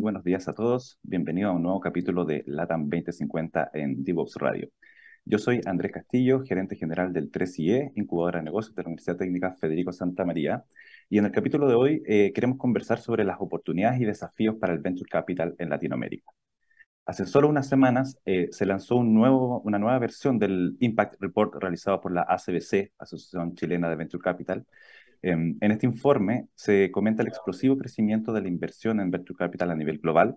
Buenos días a todos. Bienvenido a un nuevo capítulo de LATAM 2050 en DevOps Radio. Yo soy Andrés Castillo, gerente general del 3IE, incubadora de negocios de la Universidad Técnica Federico Santa María. Y en el capítulo de hoy eh, queremos conversar sobre las oportunidades y desafíos para el Venture Capital en Latinoamérica. Hace solo unas semanas eh, se lanzó una nueva versión del Impact Report realizado por la ACBC, Asociación Chilena de Venture Capital. Em, en este informe se comenta el explosivo crecimiento de la inversión en Venture Capital a nivel global,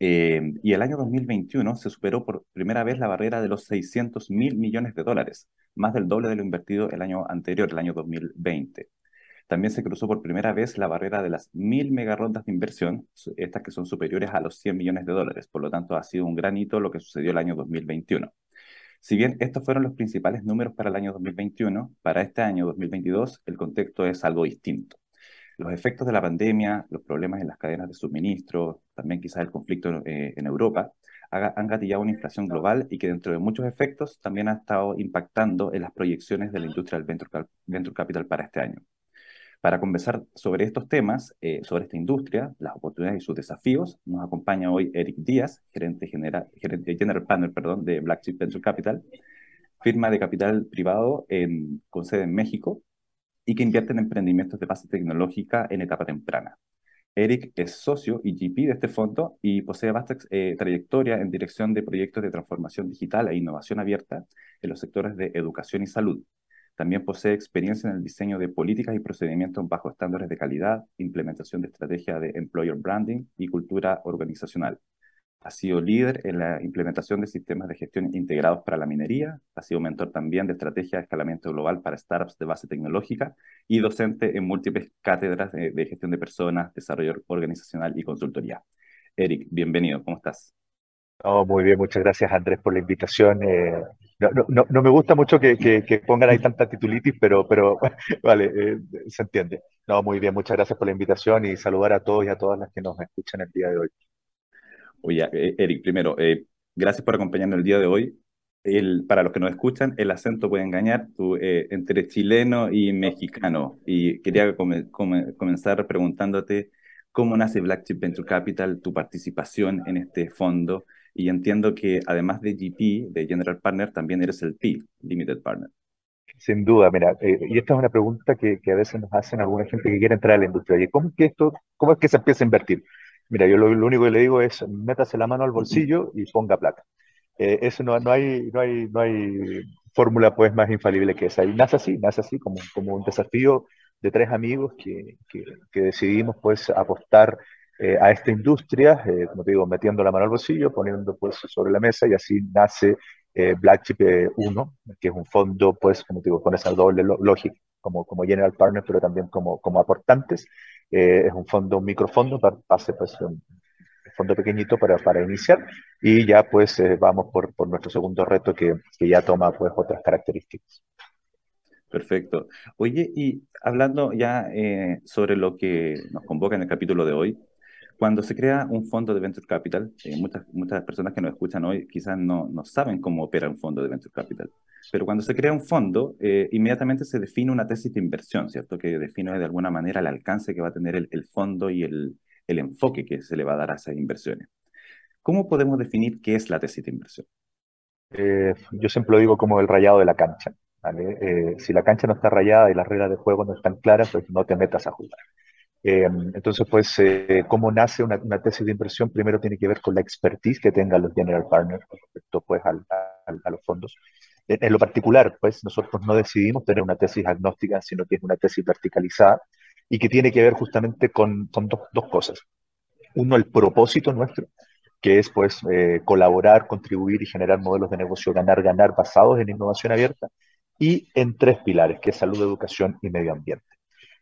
eh, y el año 2021 se superó por primera vez la barrera de los 600 mil millones de dólares, más del doble de lo invertido el año anterior, el año 2020. También se cruzó por primera vez la barrera de las mil megarondas de inversión, estas que son superiores a los 100 millones de dólares. Por lo tanto, ha sido un gran hito lo que sucedió el año 2021. Si bien estos fueron los principales números para el año 2021, para este año 2022 el contexto es algo distinto. Los efectos de la pandemia, los problemas en las cadenas de suministro, también quizás el conflicto eh, en Europa, han gatillado una inflación global y que dentro de muchos efectos también ha estado impactando en las proyecciones de la industria del venture, capital para este año. Para conversar sobre estos temas, eh, sobre esta industria, las oportunidades y sus desafíos, nos acompaña hoy Eric Díaz, gerente general, gerente general partner perdón, de Black Chip Venture Capital, firma de capital privado en, con sede en México, y que invierte en emprendimientos de base tecnológica en etapa temprana. Eric es socio y GP de este fondo y posee vasta eh, trayectoria en dirección de proyectos de transformación digital e innovación abierta en los sectores de educación y salud. También posee experiencia en el diseño de políticas y procedimientos bajo estándares de calidad, implementación de estrategia de employer branding y cultura organizacional. Ha sido líder en la implementación de sistemas de gestión integrados para la minería, ha sido mentor también de estrategia de escalamiento global para startups de base tecnológica y docente en múltiples cátedras de, gestión de personas, desarrollo organizacional y consultoría. Eric, bienvenido, ¿cómo estás? Oh, muy bien, muchas gracias Andrés por la invitación. Eh, no, no, me gusta mucho que, que, pongan ahí tanta titulitis, pero, pero vale, eh, se entiende. No, muy bien, muchas gracias por la invitación y saludar a todos y a todas las que nos escuchan el día de hoy. Oye, eh, Eric, primero, eh, gracias por acompañarnos el día de hoy. El, para los que nos escuchan, el acento puede engañar tú, eh, entre chileno y mexicano. Y quería comenzar preguntándote cómo nace Black Chip Venture Capital, tu participación en este fondo. Y entiendo que además de GP, de General Partner, también eres el T, Limited Partner. Sin duda, mira, y esta es una pregunta que, que, a veces nos hacen alguna gente que quiere entrar a la industria. Oye, ¿cómo, que esto, ¿cómo es que se empieza a invertir? Mira, yo lo, único que le digo es métase la mano al bolsillo y ponga plata. Eh, eso no, no, hay, no hay, no hay fórmula pues más infalible que esa. Y nace así, nace así como, como un desafío de tres amigos que, que, decidimos pues apostar eh, a esta industria, eh, como te digo, metiendo la mano al bolsillo, poniendo pues sobre la mesa y así nace Black Chip 1, que es un fondo pues, como te digo, con esa doble lógica, como, como general partner, pero también como, como aportantes, eh, es un fondo, un microfondo, pase pues un fondo pequeñito para, para iniciar y ya pues eh, vamos por, por, nuestro segundo reto que, que, ya toma pues otras características. Perfecto. Oye, y hablando ya eh, sobre lo que nos convoca en el capítulo de hoy, cuando se crea un fondo de Venture Capital, muchas, muchas personas que nos escuchan hoy quizás no, no saben cómo opera un fondo de Venture Capital. Pero cuando se crea un fondo, eh, inmediatamente se define una tesis de inversión, ¿cierto? Que define de alguna manera el alcance que va a tener el, fondo y el, el, enfoque que se le va a dar a esas inversiones. ¿Cómo podemos definir qué es la tesis de inversión? Eh, yo siempre lo digo como el rayado de la cancha. Eh, si la cancha no está rayada y las reglas de juego no están claras, pues no te metas a jugar. Entonces, pues, ¿cómo nace una, tesis de inversión? Primero tiene que ver con la expertise que tengan los general partners respecto pues, a los fondos en lo particular, pues nosotros no decidimos tener una tesis agnóstica, sino que es una tesis verticalizada y que tiene que ver justamente con, dos, cosas. Uno, el propósito nuestro, que es pues eh, colaborar, contribuir y generar modelos de negocio ganar-ganar basados en innovación abierta, y en tres pilares, que es salud, educación y medio ambiente.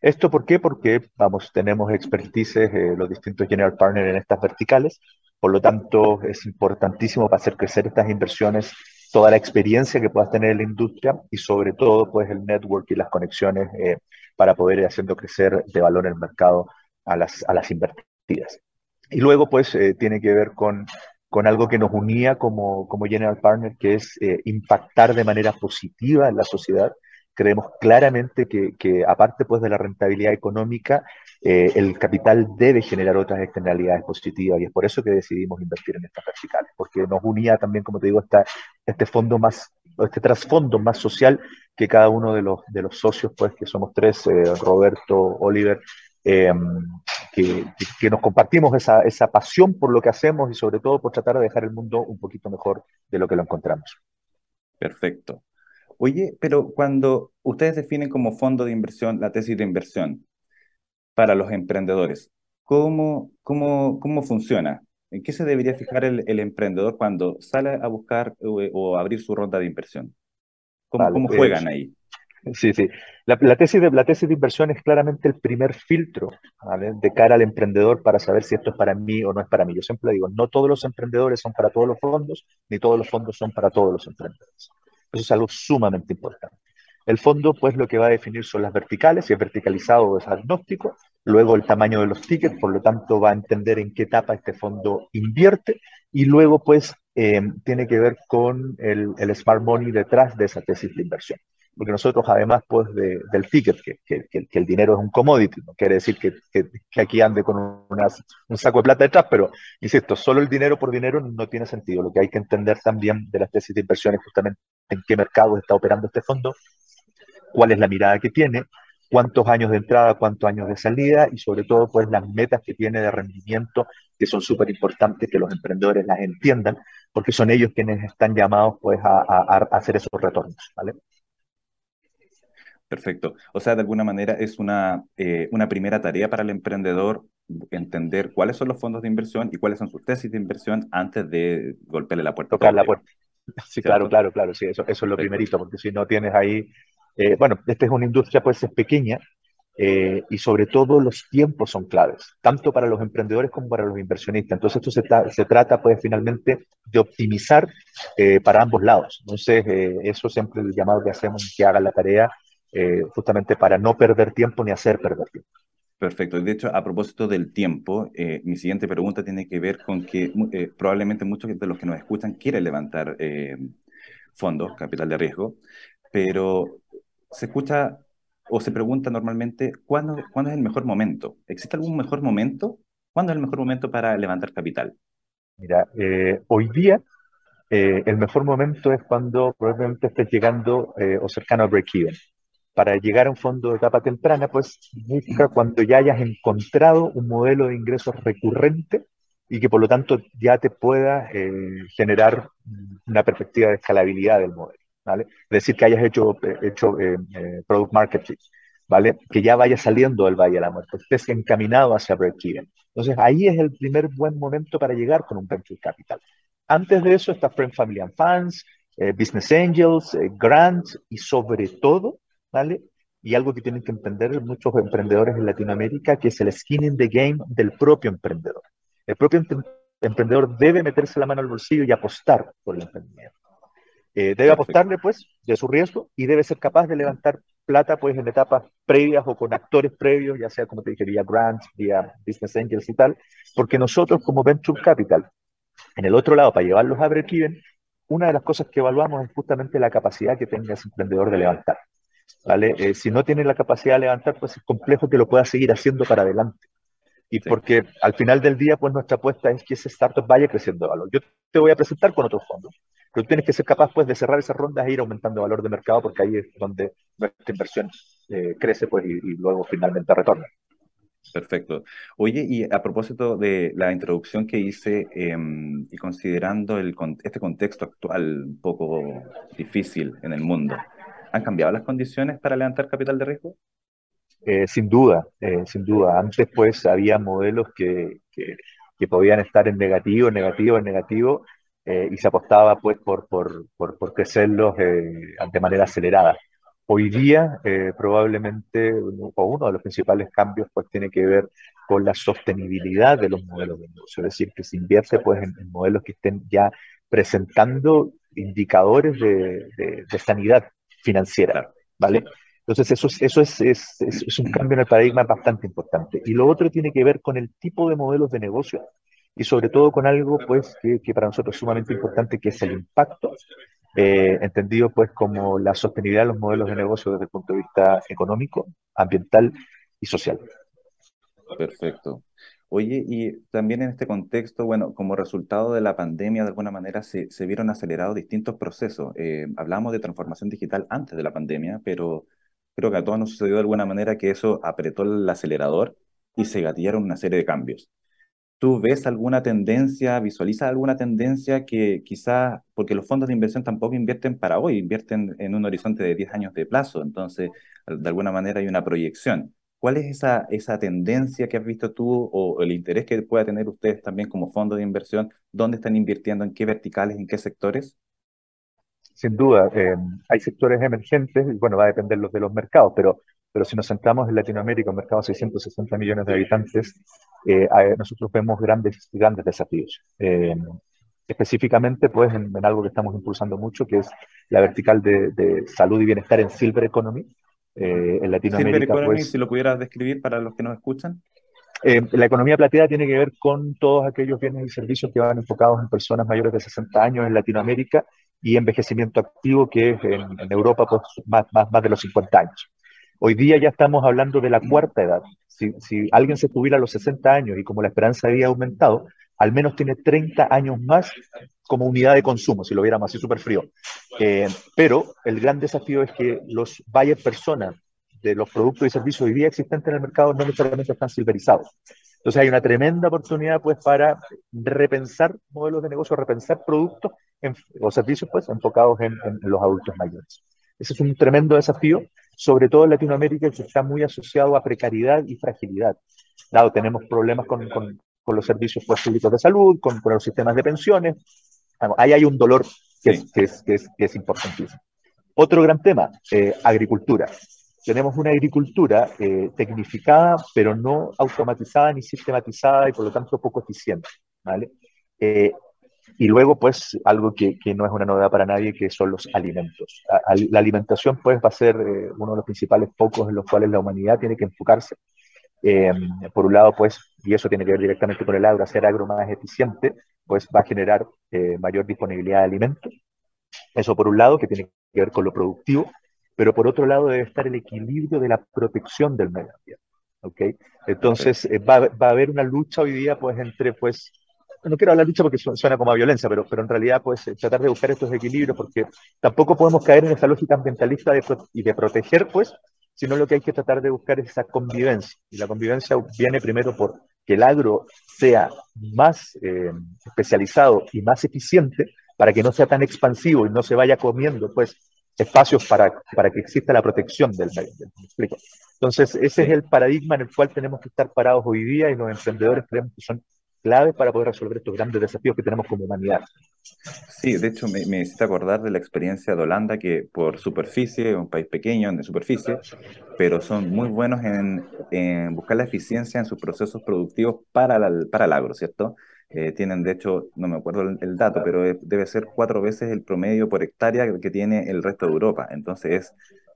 ¿Esto por qué? Porque, vamos, tenemos expertices, eh, los distintos general partners en estas verticales, por lo tanto, es importantísimo para hacer crecer estas inversiones toda la experiencia que puedas tener en la industria y sobre todo pues el network y las conexiones eh, para poder ir haciendo crecer de valor el mercado a las, a las invertidas. Y luego pues eh, tiene que ver con, con algo que nos unía como, como General Partner, que es impactar de manera positiva en la sociedad, creemos claramente que, que aparte pues de la rentabilidad económica, eh, el capital debe generar otras externalidades positivas y es por eso que decidimos invertir en estas verticales, porque nos unía también, como te digo, esta, este fondo más, este trasfondo más social que cada uno de los, de los socios, pues que somos tres, eh, Roberto, Oliver, eh, que, que, nos compartimos esa, esa pasión por lo que hacemos y sobre todo por tratar de dejar el mundo un poquito mejor de lo que lo encontramos. Perfecto. Oye, pero cuando ustedes definen como fondo de inversión la tesis de inversión, para los emprendedores. ¿Cómo, cómo, cómo funciona? ¿En qué se debería fijar el, el emprendedor cuando sale a buscar o, o, abrir su ronda de inversión? ¿Cómo, vale, cómo juegan ahí? Sí, sí. La, la, tesis de, la tesis de inversión es claramente el primer filtro ¿vale? de cara al emprendedor para saber si esto es para mí o no es para mí. Yo siempre digo, no todos los emprendedores son para todos los fondos, ni todos los fondos son para todos los emprendedores. Eso es algo sumamente importante. El fondo, pues, lo que va a definir son las verticales, si es verticalizado o es agnóstico, luego el tamaño de los tickets, por lo tanto va a entender en qué etapa este fondo invierte, y luego, pues, eh, tiene que ver con el, el, smart money detrás de esa tesis de inversión. Porque nosotros, además, pues, de, del ticket, que, que, que, el dinero es un commodity, no quiere decir que, aquí ande con una, un saco de plata detrás, pero, insisto, solo el dinero por dinero no tiene sentido. Lo que hay que entender también de las tesis de inversión es justamente en qué mercado está operando este fondo cuál es la mirada que tiene, cuántos años de entrada, cuántos años de salida y sobre todo pues las metas que tiene de rendimiento que son súper importantes que los emprendedores las entiendan porque son ellos quienes están llamados pues a, a, a, hacer esos retornos, ¿vale? Perfecto. O sea, de alguna manera es una, eh, una primera tarea para el emprendedor entender cuáles son los fondos de inversión y cuáles son sus tesis de inversión antes de golpearle la puerta. Tocar la puerta. Sí, claro, claro, claro, sí, eso, eso es lo primerito, porque si no tienes ahí eh, bueno, esta es una industria pues es pequeña eh, y sobre todo los tiempos son claves, tanto para los emprendedores como para los inversionistas. Entonces esto se, tra se trata pues finalmente de optimizar eh, para ambos lados. Entonces eso siempre es el llamado que hacemos, que hagan la tarea justamente para no perder tiempo ni hacer perder tiempo. Perfecto. De hecho, a propósito del tiempo, eh, mi siguiente pregunta tiene que ver con que eh, probablemente muchos de los que nos escuchan quieren levantar eh, fondos, capital de riesgo, pero se escucha o se pregunta normalmente ¿cuándo, ¿cuándo, es el mejor momento? ¿Existe algún mejor momento? ¿Cuándo es el mejor momento para levantar capital? Mira, hoy día el mejor momento es cuando probablemente estés llegando o cercano a break-even. Para llegar a un fondo de etapa temprana, pues significa cuando ya hayas encontrado un modelo de ingresos recurrente y que por lo tanto ya te pueda eh, generar una perspectiva de escalabilidad del modelo. ¿vale? Es decir, que hayas hecho, hecho eh, eh, product marketing, ¿vale? Que ya vaya saliendo del Valle de la Muerte, estés encaminado hacia break-even. Entonces, ahí es el primer buen momento para llegar con un venture capital. Antes de eso está Friend, Family and Fans, eh, Business Angels, eh, Grants y sobre todo, ¿vale? Y algo que tienen que entender muchos emprendedores en Latinoamérica, que es el skin in the game del propio emprendedor. El propio emprendedor debe meterse la mano al bolsillo y apostar por el emprendimiento. Eh, debe apostarle, pues, de su riesgo y debe ser capaz de levantar plata, pues, en etapas previas o con actores previos, ya sea, como te dije, vía grants, vía business angels y tal, porque nosotros como Venture Capital, en el otro lado, para llevarlos a break-even, una de las cosas que evaluamos es justamente la capacidad que tenga ese emprendedor de levantar. ¿Vale? Eh, si no tiene la capacidad de levantar, pues es complejo que lo pueda seguir haciendo para adelante. Y sí. porque al final del día, pues nuestra apuesta es que ese startup vaya creciendo de valor. Yo te voy a presentar con otros fondos, pero tú tienes que ser capaz pues, de cerrar esas rondas e ir aumentando valor de mercado porque ahí es donde nuestra inversión eh, crece pues, y, y, luego finalmente retorna. Perfecto. Oye, y a propósito de la introducción que hice eh, y considerando el, este contexto actual un poco difícil en el mundo, ¿han cambiado las condiciones para levantar capital de riesgo? Eh, sin duda, eh, sin duda. Antes pues había modelos que, que, podían estar en negativo, negativo, en negativo, eh, y se apostaba pues por, por, por, por crecerlos de manera acelerada. Hoy día probablemente uno de los principales cambios pues tiene que ver con la sostenibilidad de los modelos de negocio, es decir, que se invierte pues en, modelos que estén ya presentando indicadores de, de sanidad financiera, ¿vale? Entonces, eso, es, eso es, es, es, un cambio en el paradigma bastante importante. Y lo otro tiene que ver con el tipo de modelos de negocio y sobre todo con algo pues, que, que para nosotros es sumamente importante, que es el impacto eh, entendido pues como la sostenibilidad de los modelos de negocio desde el punto de vista económico, ambiental y social. Perfecto. Oye, y también en este contexto, bueno, como resultado de la pandemia, de alguna manera se, se vieron acelerados distintos procesos. Eh, hablamos de transformación digital antes de la pandemia, pero creo que a todos nos sucedió de alguna manera que eso apretó el acelerador y se gatillaron una serie de cambios. ¿Tú ves alguna tendencia, visualizas alguna tendencia que quizás, porque los fondos de inversión tampoco invierten para hoy, invierten en un horizonte de 10 años de plazo, entonces de alguna manera hay una proyección. ¿Cuál es esa, esa tendencia que has visto tú o el interés que pueda tener ustedes también como fondo de inversión? ¿Dónde están invirtiendo? ¿En qué verticales? ¿En qué sectores? Sin duda, eh, hay sectores emergentes, y bueno, va a depender de los mercados, pero, pero si nos centramos en Latinoamérica, un mercado de 660 millones de habitantes, eh, nosotros vemos grandes, grandes desafíos. Eh, específicamente, pues, en, algo que estamos impulsando mucho, que es la vertical de, de salud y bienestar en Silver Economy, eh, en Latinoamérica. pues, si lo pudieras describir para los que nos escuchan. Eh, la economía plateada tiene que ver con todos aquellos bienes y servicios que van enfocados en personas mayores de 60 años en Latinoamérica y envejecimiento activo que es en, Europa pues, más, más, más de los 50 años. Hoy día ya estamos hablando de la cuarta edad. Si, si alguien se jubila a los 60 años y como la esperanza había aumentado, al menos tiene 30 años más como unidad de consumo, si lo viéramos así súper frío. Eh, pero el gran desafío es que los buyer personas de los productos y servicios hoy día existentes en el mercado no necesariamente están silverizados. Entonces hay una tremenda oportunidad pues para repensar modelos de negocio, repensar productos o servicios pues enfocados en, los adultos mayores. Ese es un tremendo desafío, sobre todo en Latinoamérica que está muy asociado a precariedad y fragilidad. Dado tenemos problemas con, con, los servicios pues, públicos de salud, con los sistemas de pensiones, ahí hay un dolor que, es, que, es, que, es, que es, importantísimo. Otro gran tema, eh, agricultura. Tenemos una agricultura eh, tecnificada, pero no automatizada ni sistematizada y por lo tanto poco eficiente. ¿vale? Eh, y luego, pues, algo que, que, no es una novedad para nadie, que son los alimentos. La, alimentación, pues, va a ser eh, uno de los principales focos en los cuales la humanidad tiene que enfocarse. Eh, por un lado, pues, y eso tiene que ver directamente con el agro, hacer agro más eficiente, pues va a generar eh, mayor disponibilidad de alimentos. Eso por un lado, que tiene que ver con lo productivo, pero por otro lado debe estar el equilibrio de la protección del medio ambiente. ¿okay? Entonces eh, va, va, a haber una lucha hoy día pues entre pues no quiero hablar de lucha porque suena como a violencia, pero, pero en realidad pues tratar de buscar estos equilibrios porque tampoco podemos caer en esa lógica ambientalista de, y de proteger pues sino lo que hay que tratar de buscar es esa convivencia. Y la convivencia viene primero por que el agro sea más eh, especializado y más eficiente para que no sea tan expansivo y no se vaya comiendo pues espacios para, para que exista la protección del medio? Entonces, ese es el paradigma en el cual tenemos que estar parados hoy día y los emprendedores creemos que son clave para poder resolver estos grandes desafíos que tenemos como humanidad. Sí, de hecho me, me hiciste acordar de la experiencia de Holanda, que por superficie, un país pequeño de superficie, pero son muy buenos en, en buscar la eficiencia en sus procesos productivos para, la, para el agro, ¿cierto? Eh, tienen, de hecho, no me acuerdo el, el dato, pero debe ser cuatro veces el promedio por hectárea que tiene el resto de Europa, entonces es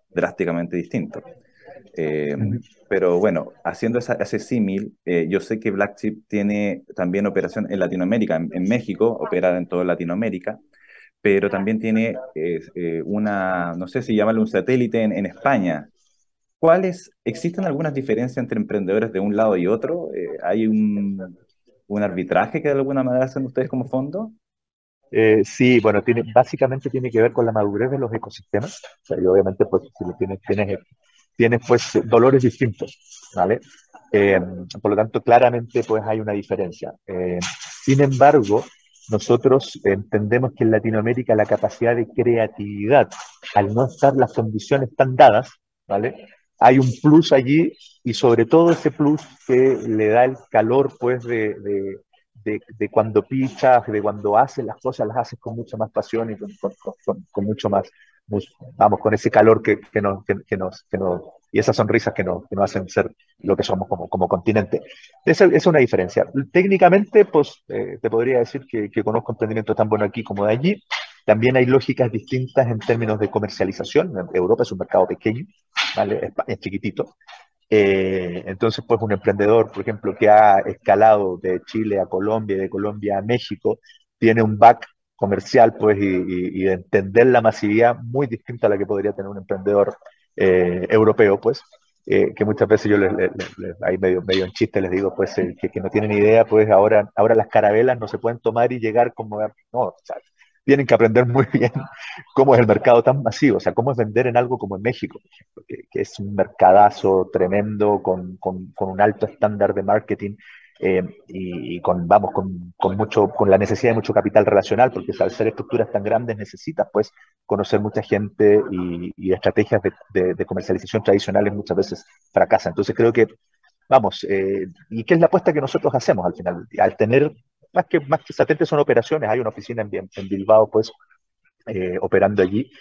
drásticamente distinto. Eh, pero bueno, haciendo ese símil, eh, yo sé que Black Chip tiene también operación en Latinoamérica, en, México, opera en toda Latinoamérica, pero también tiene eh, una, no sé si llamarlo un satélite en, España. ¿Cuáles, existen algunas diferencias entre emprendedores de un lado y otro? ¿Hay un, un arbitraje que de alguna manera hacen ustedes como fondo? Eh, sí, bueno, tiene, básicamente tiene que ver con la madurez de los ecosistemas. O sea, y obviamente, pues, si tienes, tienes tienes pues dolores distintos, ¿vale? Eh, por lo tanto, claramente pues hay una diferencia. Eh, sin embargo, nosotros entendemos que en Latinoamérica la capacidad de creatividad, al no estar las condiciones tan dadas, ¿vale? Hay un plus allí y sobre todo ese plus que le da el calor pues de, de, de, cuando pichas, de cuando haces las cosas, las haces con mucha más pasión y con, con, con mucho más, vamos, con ese calor que, que, nos, que, nos, que nos, y esas sonrisas que nos, que nos hacen ser lo que somos como, como continente. Esa es una diferencia. Técnicamente, pues eh, te podría decir que, que conozco emprendimientos tan buenos aquí como de allí. También hay lógicas distintas en términos de comercialización. Europa es un mercado pequeño, ¿vale? es, chiquitito. Eh, entonces, pues un emprendedor, por ejemplo, que ha escalado de Chile a Colombia y de Colombia a México, tiene un back comercial pues, y, de entender la masividad muy distinta a la que podría tener un emprendedor eh, europeo, pues, eh, que muchas veces yo les, ahí medio, medio en chiste les digo, pues, que, que, no tienen idea, pues ahora, ahora las carabelas no se pueden tomar y llegar como, no, sea, tienen que aprender muy bien cómo es el mercado tan masivo, o sea, cómo es vender en algo como en México, ejemplo, que, es un mercadazo tremendo con, con, con, un alto estándar de marketing eh, y, con, vamos, con, con, mucho, con la necesidad de mucho capital relacional, porque al ser estructuras tan grandes necesitas, pues, conocer mucha gente y, estrategias de, comercialización tradicionales muchas veces fracasan. Entonces creo que, vamos, eh, ¿y qué es la apuesta que nosotros hacemos al final? Al tener, más que, más que satentes son operaciones, hay una oficina en, en Bilbao, pues, eh, operando allí.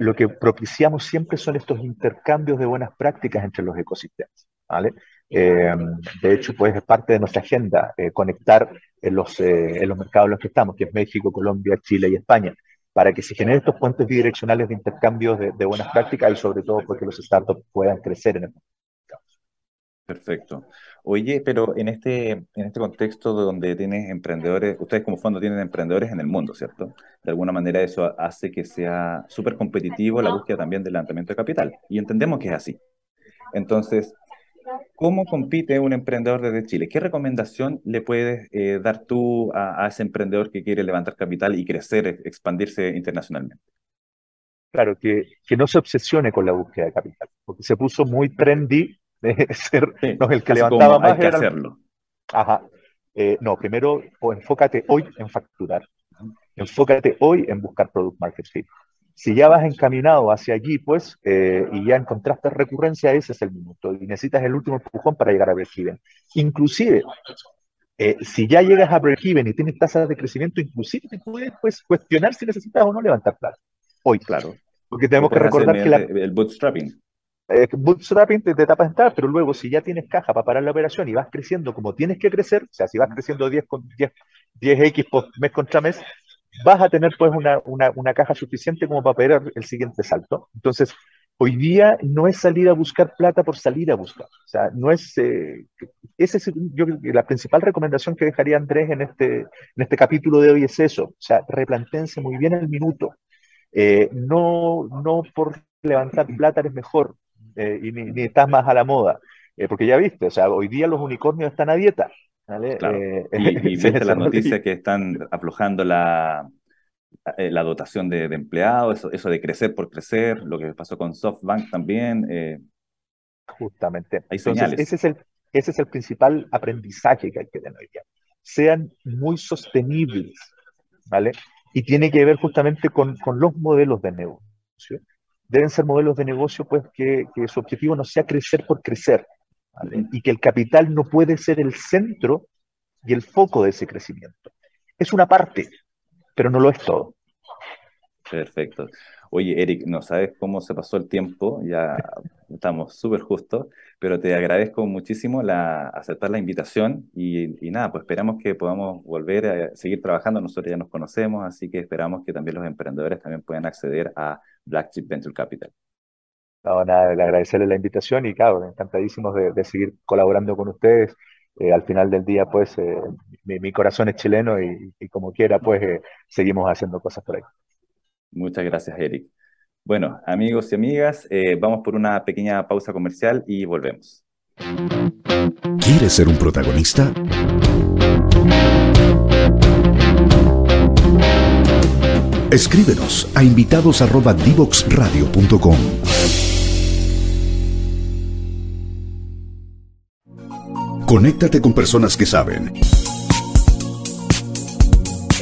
lo que propiciamos siempre son estos intercambios de buenas prácticas entre los ecosistemas. ¿Vale? Eh, de hecho, pues es parte de nuestra agenda eh, conectar en los, eh, en los mercados en los que estamos, que es México, Colombia, Chile y España, para que se generen estos puentes bidireccionales de intercambio de, buenas prácticas y sobre todo porque los startups puedan crecer en el mundo. Perfecto. Oye, pero en este, en este contexto donde tienes emprendedores, ustedes como fondo tienen emprendedores en el mundo, ¿cierto? De alguna manera eso hace que sea súper competitivo la búsqueda también del levantamiento de capital. Y entendemos que es así. Entonces, ¿Cómo compite un emprendedor desde Chile? ¿Qué recomendación le puedes eh, dar tú a, ese emprendedor que quiere levantar capital y crecer, expandirse internacionalmente? Claro, que, que no se obsesione con la búsqueda de capital, porque se puso muy trendy de ser no, el que levantaba más. Hay que hacerlo. Ajá. Eh, no, primero enfócate hoy en facturar. Enfócate hoy en buscar product market fit. Si ya vas encaminado hacia allí, pues, eh, y ya encontraste recurrencia, ese es el minuto. Y necesitas el último empujón para llegar a break-even. Inclusive, eh, si ya llegas a break-even y tienes tasas de crecimiento, inclusive te puedes pues, cuestionar si necesitas o no levantar plata. Hoy, claro. Porque tenemos que recordar que el bootstrapping. Eh, bootstrapping te, te tapas entrar, pero luego si ya tienes caja para parar la operación y vas creciendo como tienes que crecer, o sea, si vas creciendo 10, con, 10, 10x por mes contra mes, vas a tener pues una, una, una, caja suficiente como para poder el siguiente salto. Entonces, hoy día no es salir a buscar plata por salir a buscar. O sea, no es... Eh, ese es, yo la principal recomendación que dejaría Andrés en este, en este capítulo de hoy es eso. O sea, replantense muy bien el minuto. Eh, no, no por levantar plata eres mejor eh, y ni, ni, estás más a la moda. porque ya viste, o sea, hoy día los unicornios están a dieta. Eh, y, viste la noticia que están aflojando la, eh, la dotación de, empleados, eso, eso, de crecer por crecer, lo que pasó con SoftBank también. Eh, Justamente. Hay señales. Ese es, el, ese es el principal aprendizaje que hay que tener ya. Sean muy sostenibles, ¿vale? Y tiene que ver justamente con, con los modelos de negocio. Deben ser modelos de negocio, pues, que, que su objetivo no sea crecer por crecer, y que el capital no puede ser el centro y el foco de ese crecimiento. Es una parte, pero no lo es todo. Perfecto. Oye, Eric, no sabes cómo se pasó el tiempo, ya estamos súper justos, pero te agradezco muchísimo la, aceptar la invitación y, y, nada, pues esperamos que podamos volver a seguir trabajando. Nosotros ya nos conocemos, así que esperamos que también los emprendedores también puedan acceder a Black Chip Venture Capital. No, nada, agradecerle la invitación y claro, encantadísimos de, seguir colaborando con ustedes. Eh, al final del día, pues, eh, mi, corazón es chileno y, como quiera, pues, eh, seguimos haciendo cosas por ahí. Muchas gracias, Eric. Bueno, amigos y amigas, vamos por una pequeña pausa comercial y volvemos. ¿Quieres ser un protagonista? Escríbenos a invitados@divoxradio.com. Conéctate con personas que saben.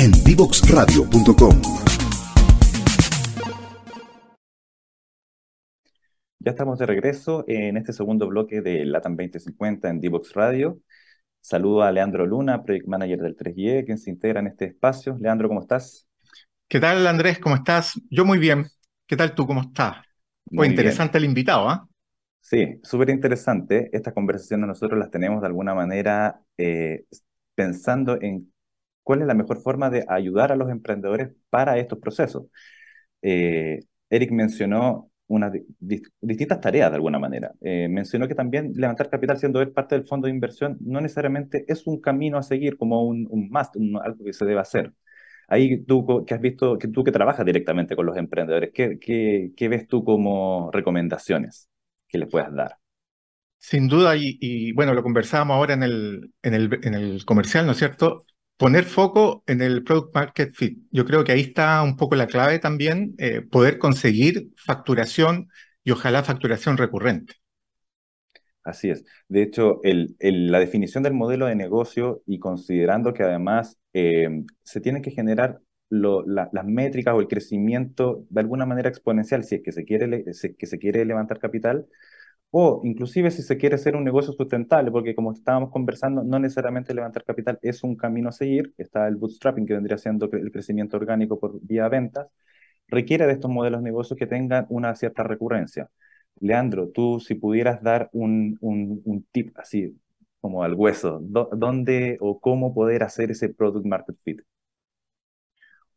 En divoxradio.com. Ya estamos de regreso en este segundo bloque de LATAM 2050 en Divox Radio. Saludo a Leandro Luna, Project Manager del 3GE, quien se integra en este espacio. Leandro, ¿cómo estás? ¿Qué tal, Andrés? ¿Cómo estás? Yo muy bien. ¿Qué tal tú? ¿Cómo estás? Muy interesante el invitado, ¿ah? Sí, súper interesante. Estas conversaciones nosotros las tenemos de alguna manera eh, pensando en cuál es la mejor forma de ayudar a los emprendedores para estos procesos. Eh, Eric mencionó unas distintas tareas de alguna manera. Eh, mencionó que también levantar capital siendo él parte del fondo de inversión no necesariamente es un camino a seguir como un, un must, algo que se debe hacer. Ahí tú que has visto, que tú que trabajas directamente con los emprendedores, ¿qué, qué, ves tú como recomendaciones que les puedas dar? Sin duda, y, bueno, lo conversábamos ahora en el, en el, en el comercial, ¿no es cierto? Poner foco en el product market fit. Yo creo que ahí está un poco la clave también, eh, poder conseguir facturación y ojalá facturación recurrente. Así es. De hecho, el, la definición del modelo de negocio y considerando que además eh, se tiene que generar las métricas o el crecimiento de alguna manera exponencial si es que se quiere, que se quiere levantar capital, o inclusive si se quiere hacer un negocio sustentable, porque como estábamos conversando, no necesariamente levantar capital es un camino a seguir, está el bootstrapping que vendría siendo el crecimiento orgánico por vía ventas, requiere de estos modelos de negocio que tengan una cierta recurrencia. Leandro, tú si pudieras dar un, un, tip así como al hueso, ¿dónde o cómo poder hacer ese product market fit?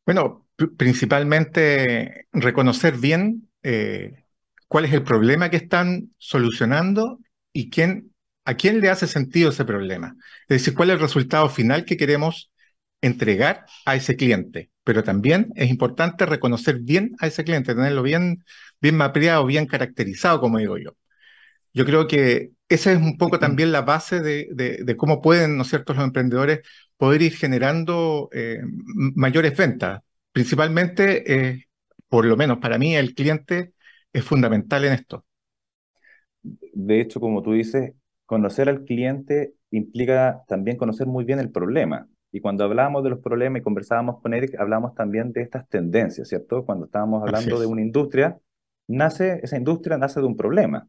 Bueno, principalmente reconocer bien eh, cuál es el problema que están solucionando y quién, a quién le hace sentido ese problema. Es decir, cuál es el resultado final que queremos entregar a ese cliente. Pero también es importante reconocer bien a ese cliente, tenerlo bien, bien mapeado, bien caracterizado, como digo yo. Yo creo que esa es un poco también la base de, cómo pueden, ¿no es cierto?, los emprendedores poder ir generando eh, mayores ventas. Principalmente, eh, por lo menos para mí, el cliente es fundamental en esto. De hecho, como tú dices, conocer al cliente implica también conocer muy bien el problema. Y cuando hablábamos de los problemas y conversábamos con Eric, hablábamos también de estas tendencias, ¿cierto? Cuando estábamos hablando de una industria, nace, esa industria nace de un problema.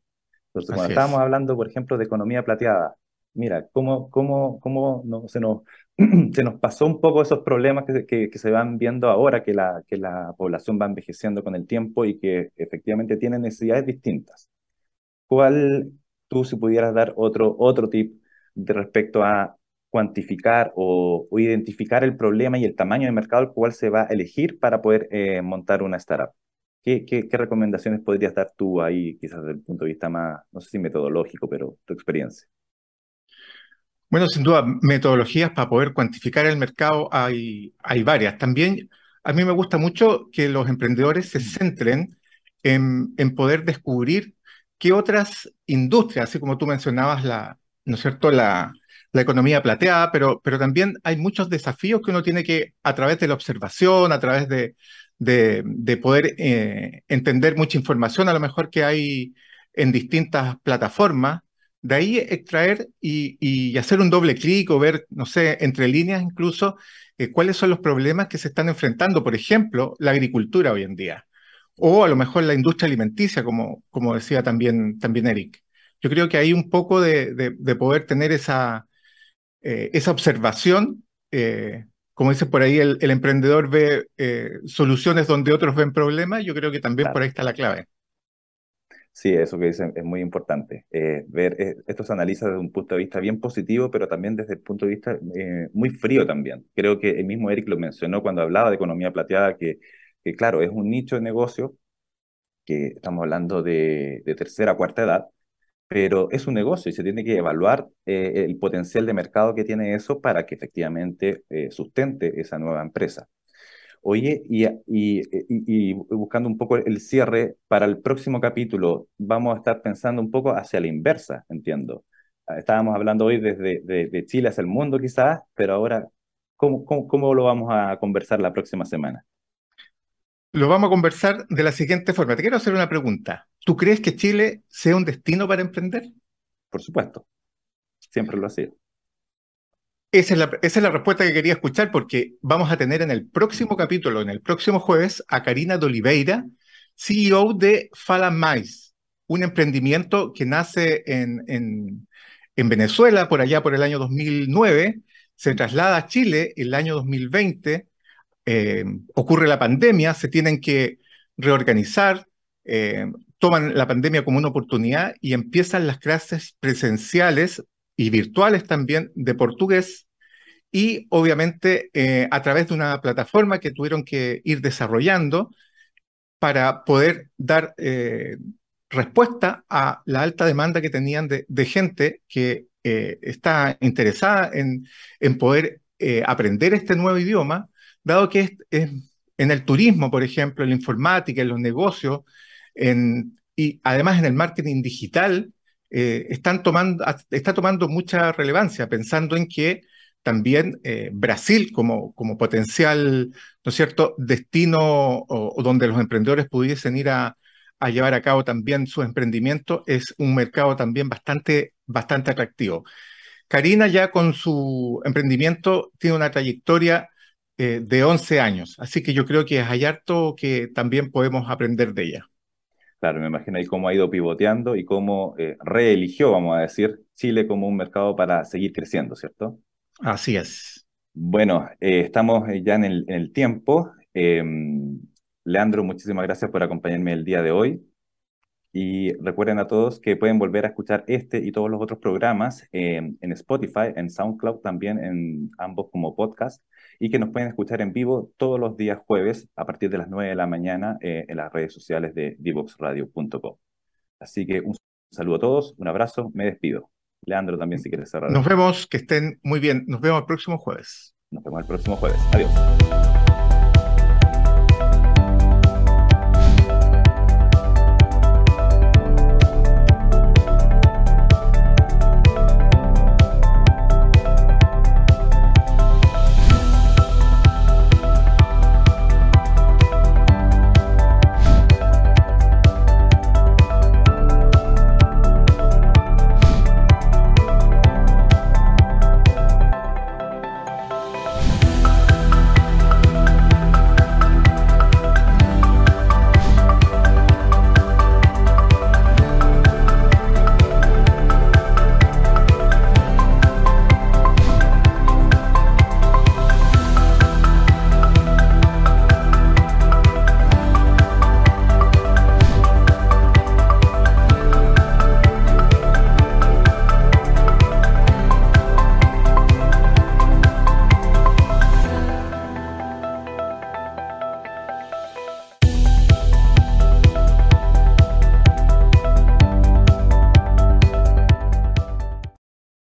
Entonces, cuando estábamos hablando, por ejemplo, de economía plateada, mira, cómo, cómo, cómo no, se, nos, se nos pasó un poco esos problemas que, que, se van viendo ahora, que la, que la población va envejeciendo con el tiempo y que efectivamente tiene necesidades distintas. ¿Cuál tú, si pudieras dar otro, otro tip de respecto a cuantificar o, identificar el problema y el tamaño de mercado al cual se va a elegir para poder eh, montar una startup? ¿Qué, recomendaciones podrías dar tú ahí, quizás desde el punto de vista más, no sé si metodológico, pero tu experiencia? Bueno, sin duda, metodologías para poder cuantificar el mercado hay, hay varias. También a mí me gusta mucho que los emprendedores se centren en, en poder descubrir qué otras industrias, así como tú mencionabas, la, ¿no es cierto?, la, la economía plateada, pero, pero también hay muchos desafíos que uno tiene que, a través de la observación, a través de, de, de poder eh, entender mucha información, a lo mejor que hay en distintas plataformas, de ahí extraer y, hacer un doble clic o ver, no sé, entre líneas incluso, eh, cuáles son los problemas que se están enfrentando, por ejemplo, la agricultura hoy en día, o a lo mejor la industria alimenticia, como, como decía también, también Eric. Yo creo que hay un poco de, poder tener esa, eh, esa observación. Como dice por ahí, el, emprendedor ve soluciones donde otros ven problemas. Yo creo que también por ahí está la clave. Sí, eso que dicen es muy importante. Eh, ver, eh, esto se analiza desde un punto de vista bien positivo, pero también desde el punto de vista eh, muy frío también. Creo que el mismo Eric lo mencionó cuando hablaba de economía plateada, que, que claro, es un nicho de negocio, que estamos hablando de, de tercera, cuarta edad, pero es un negocio y se tiene que evaluar el potencial de mercado que tiene eso para que efectivamente sustente esa nueva empresa. Oye, y, buscando un poco el cierre, para el próximo capítulo vamos a estar pensando un poco hacia la inversa, entiendo. Ah, estábamos hablando hoy desde de, Chile hacia el mundo quizás, pero ahora, ¿cómo, cómo, lo vamos a conversar la próxima semana? Lo vamos a conversar de la siguiente forma. Te quiero hacer una pregunta. ¿Tú crees que Chile sea un destino para emprender? Por supuesto. Siempre lo ha sido. Esa es, la, respuesta que quería escuchar porque vamos a tener en el próximo capítulo, en el próximo jueves, a Karina de Oliveira, CEO de Mais, un emprendimiento que nace en, en, Venezuela por allá por el año 2009, se traslada a Chile el año 2020, eh, ocurre la pandemia, se tienen que reorganizar, eh, toman la pandemia como una oportunidad y empiezan las clases presenciales y virtuales también de portugués y obviamente eh, a través de una plataforma que tuvieron que ir desarrollando para poder dar eh, respuesta a la alta demanda que tenían de, gente que eh, está interesada en, en poder aprender este nuevo idioma, dado que es, en el turismo, por ejemplo, en la informática, en los negocios, y además en el marketing digital, eh, están tomando, está tomando mucha relevancia, pensando en que también eh, Brasil como, potencial, ¿no es cierto?, destino o, donde los emprendedores pudiesen ir a, llevar a cabo también sus emprendimientos, es un mercado también bastante, bastante atractivo. Karina ya con su emprendimiento tiene una trayectoria eh, de 11 años, así que yo creo que hay harto que también podemos aprender de ella. Claro, me imagino ahí cómo ha ido pivoteando y cómo eh, reeligió, vamos a decir, Chile como un mercado para seguir creciendo, ¿cierto? Así es. Bueno, eh, estamos eh, ya en el, tiempo. Em, Leandro, muchísimas gracias por acompañarme el día de hoy. Y recuerden a todos que pueden volver a escuchar este y todos los otros programas en Spotify, en SoundCloud, también en ambos como podcast, y que nos pueden escuchar en vivo todos los días jueves a partir de las 9 de la mañana eh, en las redes sociales de divoxradio.com. Así que un saludo a todos, un abrazo, me despido. Leandro también si quieres cerrar. Nos vemos, que estén muy bien. Nos vemos el próximo jueves. Nos vemos el próximo jueves. Adiós.